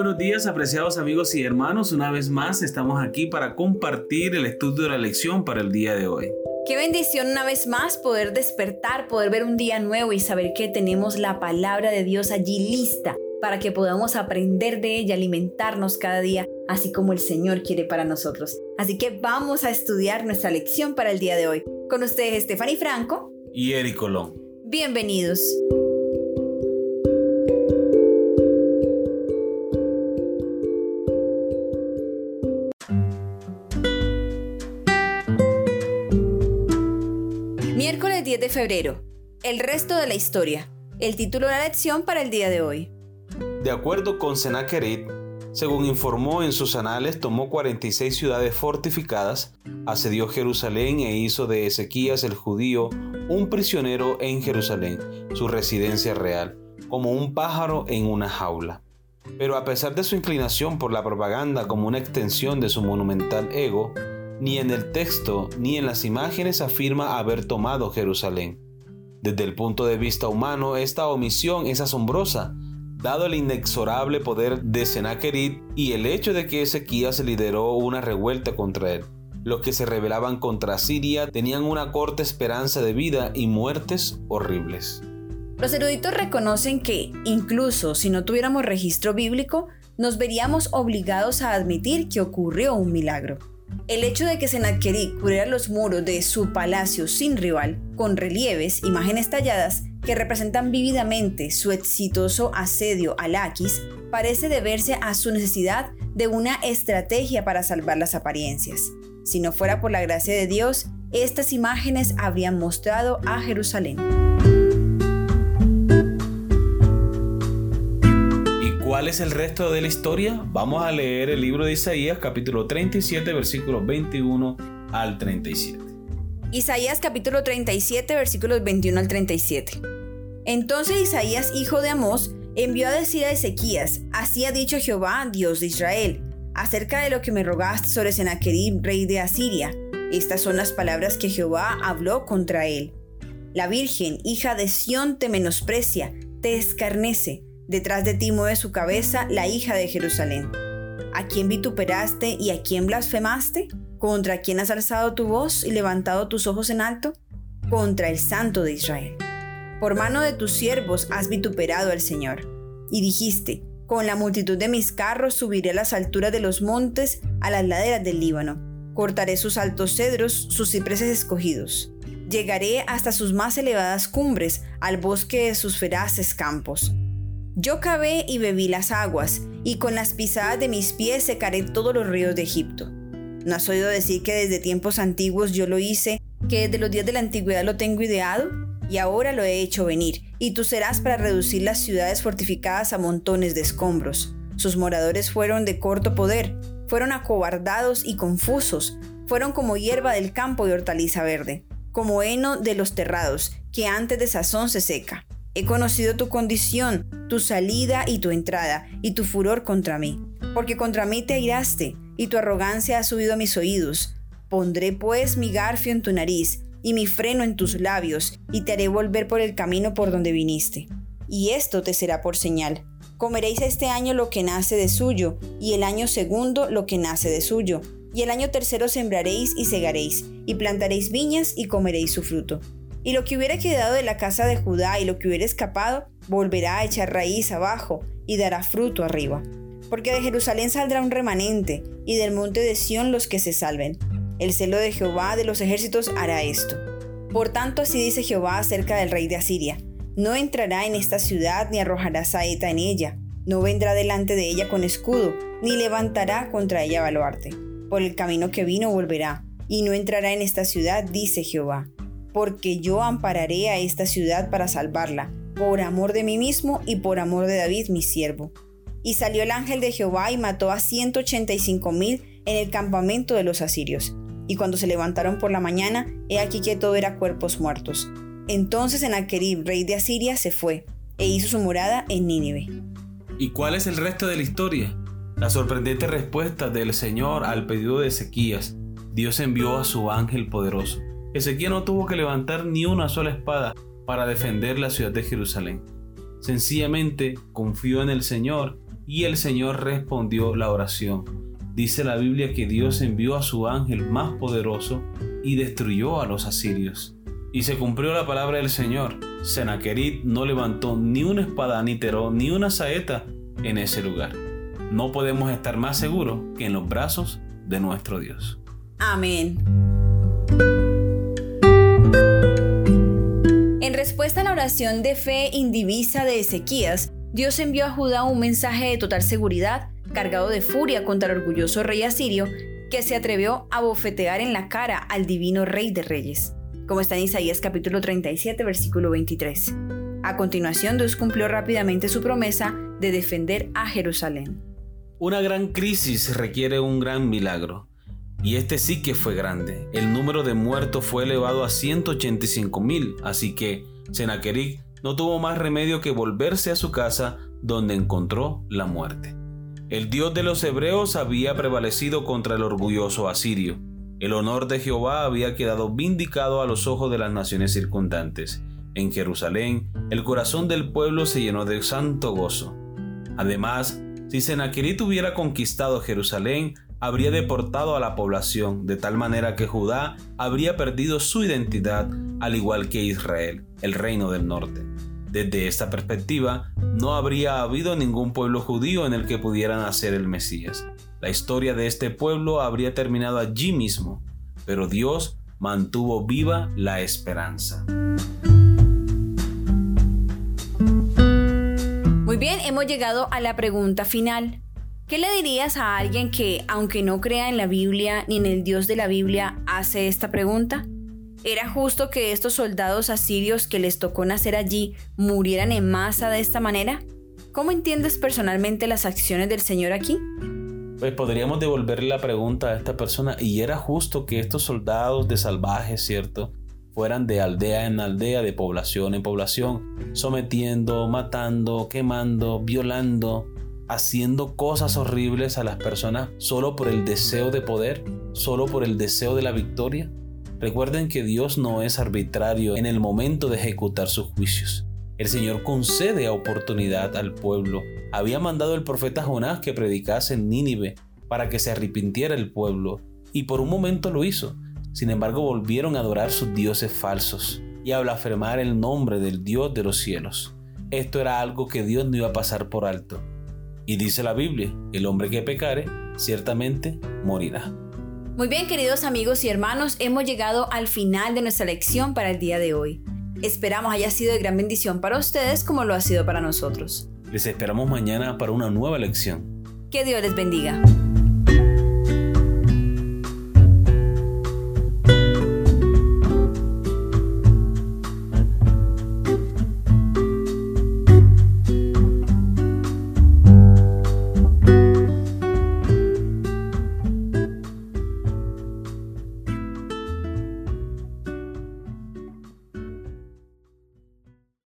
buenos días apreciados amigos y hermanos. Una vez más estamos aquí para compartir el estudio de la lección para el día de hoy. Qué bendición una vez más poder despertar, poder ver un día nuevo y saber que tenemos la palabra de Dios allí lista para que podamos aprender de ella, alimentarnos cada día, así como el Señor quiere para nosotros. Así que vamos a estudiar nuestra lección para el día de hoy. Con ustedes Stephanie Franco y Eric Colón. Bienvenidos. 10 de febrero. El resto de la historia. El título de la lección para el día de hoy. De acuerdo con Sennacherib, según informó en sus anales, tomó 46 ciudades fortificadas, asedió Jerusalén e hizo de Ezequías el judío un prisionero en Jerusalén, su residencia real, como un pájaro en una jaula. Pero a pesar de su inclinación por la propaganda como una extensión de su monumental ego, ni en el texto ni en las imágenes afirma haber tomado Jerusalén. Desde el punto de vista humano, esta omisión es asombrosa, dado el inexorable poder de Sennacherib y el hecho de que Ezequías lideró una revuelta contra él. Los que se rebelaban contra Siria tenían una corta esperanza de vida y muertes horribles. Los eruditos reconocen que, incluso si no tuviéramos registro bíblico, nos veríamos obligados a admitir que ocurrió un milagro. El hecho de que Sennacherib cubriera los muros de su palacio sin rival, con relieves, imágenes talladas, que representan vívidamente su exitoso asedio a Laquis, parece deberse a su necesidad de una estrategia para salvar las apariencias. Si no fuera por la gracia de Dios, estas imágenes habrían mostrado a Jerusalén. Cuál es el resto de la historia? Vamos a leer el libro de Isaías capítulo 37 versículos 21 al 37. Isaías capítulo 37 versículos 21 al 37. Entonces Isaías, hijo de Amós, envió a decir a Ezequías, así ha dicho Jehová, Dios de Israel, acerca de lo que me rogaste sobre Sennacherib, rey de Asiria. Estas son las palabras que Jehová habló contra él. La Virgen, hija de Sión, te menosprecia, te escarnece. Detrás de ti mueve su cabeza la hija de Jerusalén. ¿A quién vituperaste y a quién blasfemaste? ¿Contra quién has alzado tu voz y levantado tus ojos en alto? Contra el Santo de Israel. Por mano de tus siervos has vituperado al Señor. Y dijiste, con la multitud de mis carros subiré a las alturas de los montes, a las laderas del Líbano. Cortaré sus altos cedros, sus cipreses escogidos. Llegaré hasta sus más elevadas cumbres, al bosque de sus feraces campos. Yo cavé y bebí las aguas, y con las pisadas de mis pies secaré todos los ríos de Egipto. ¿No has oído decir que desde tiempos antiguos yo lo hice, que desde los días de la antigüedad lo tengo ideado? Y ahora lo he hecho venir, y tú serás para reducir las ciudades fortificadas a montones de escombros. Sus moradores fueron de corto poder, fueron acobardados y confusos, fueron como hierba del campo y hortaliza verde, como heno de los terrados, que antes de sazón se seca. He conocido tu condición, tu salida y tu entrada, y tu furor contra mí, porque contra mí te airaste, y tu arrogancia ha subido a mis oídos. Pondré pues mi garfio en tu nariz y mi freno en tus labios, y te haré volver por el camino por donde viniste. Y esto te será por señal. Comeréis este año lo que nace de suyo, y el año segundo lo que nace de suyo, y el año tercero sembraréis y segaréis, y plantaréis viñas y comeréis su fruto. Y lo que hubiera quedado de la casa de Judá y lo que hubiera escapado, volverá a echar raíz abajo y dará fruto arriba porque de Jerusalén saldrá un remanente, y del monte de Sión los que se salven. El celo de Jehová de los ejércitos hará esto. Por tanto, así dice Jehová acerca del rey de Asiria. No entrará en esta ciudad ni arrojará saeta en ella. No vendrá delante de ella con escudo, ni levantará contra ella baluarte. Por el camino que vino volverá, y no entrará en esta ciudad, dice Jehová. Porque yo ampararé a esta ciudad para salvarla, por amor de mí mismo y por amor de David mi siervo y salió el ángel de Jehová y mató a 185 mil en el campamento de los asirios. Y cuando se levantaron por la mañana, he aquí que todo era cuerpos muertos. Entonces Enaquerib, rey de Asiria, se fue e hizo su morada en Nínive. ¿Y cuál es el resto de la historia? La sorprendente respuesta del Señor al pedido de Ezequías. Dios envió a su ángel poderoso. Ezequías no tuvo que levantar ni una sola espada para defender la ciudad de Jerusalén. Sencillamente confió en el Señor y el Señor respondió la oración. Dice la Biblia que Dios envió a su ángel más poderoso y destruyó a los asirios. Y se cumplió la palabra del Señor. Senaquerit no levantó ni una espada, ni teró, ni una saeta en ese lugar. No podemos estar más seguros que en los brazos de nuestro Dios. Amén. Respuesta a la oración de fe indivisa de Ezequías, Dios envió a Judá un mensaje de total seguridad, cargado de furia contra el orgulloso rey asirio, que se atrevió a bofetear en la cara al divino rey de reyes, como está en Isaías capítulo 37, versículo 23. A continuación, Dios cumplió rápidamente su promesa de defender a Jerusalén. Una gran crisis requiere un gran milagro. Y este sí que fue grande. El número de muertos fue elevado a 185 mil, así que Sennacherib no tuvo más remedio que volverse a su casa donde encontró la muerte. El Dios de los hebreos había prevalecido contra el orgulloso asirio. El honor de Jehová había quedado vindicado a los ojos de las naciones circundantes. En Jerusalén, el corazón del pueblo se llenó de santo gozo. Además, si Sennacherib hubiera conquistado Jerusalén, habría deportado a la población, de tal manera que Judá habría perdido su identidad, al igual que Israel, el reino del norte. Desde esta perspectiva, no habría habido ningún pueblo judío en el que pudiera nacer el Mesías. La historia de este pueblo habría terminado allí mismo, pero Dios mantuvo viva la esperanza. Muy bien, hemos llegado a la pregunta final. ¿Qué le dirías a alguien que, aunque no crea en la Biblia ni en el Dios de la Biblia, hace esta pregunta? ¿Era justo que estos soldados asirios que les tocó nacer allí murieran en masa de esta manera? ¿Cómo entiendes personalmente las acciones del Señor aquí? Pues podríamos devolverle la pregunta a esta persona, ¿y era justo que estos soldados de salvajes, cierto? fueran de aldea en aldea, de población en población, sometiendo, matando, quemando, violando, haciendo cosas horribles a las personas solo por el deseo de poder, solo por el deseo de la victoria? Recuerden que Dios no es arbitrario en el momento de ejecutar sus juicios. El Señor concede oportunidad al pueblo. Había mandado el profeta Jonás que predicase en Nínive para que se arrepintiera el pueblo, y por un momento lo hizo. Sin embargo, volvieron a adorar sus dioses falsos y a blasfemar el nombre del Dios de los cielos. Esto era algo que Dios no iba a pasar por alto. Y dice la Biblia, el hombre que pecare, ciertamente morirá. Muy bien, queridos amigos y hermanos, hemos llegado al final de nuestra lección para el día de hoy. Esperamos haya sido de gran bendición para ustedes como lo ha sido para nosotros. Les esperamos mañana para una nueva lección. Que Dios les bendiga.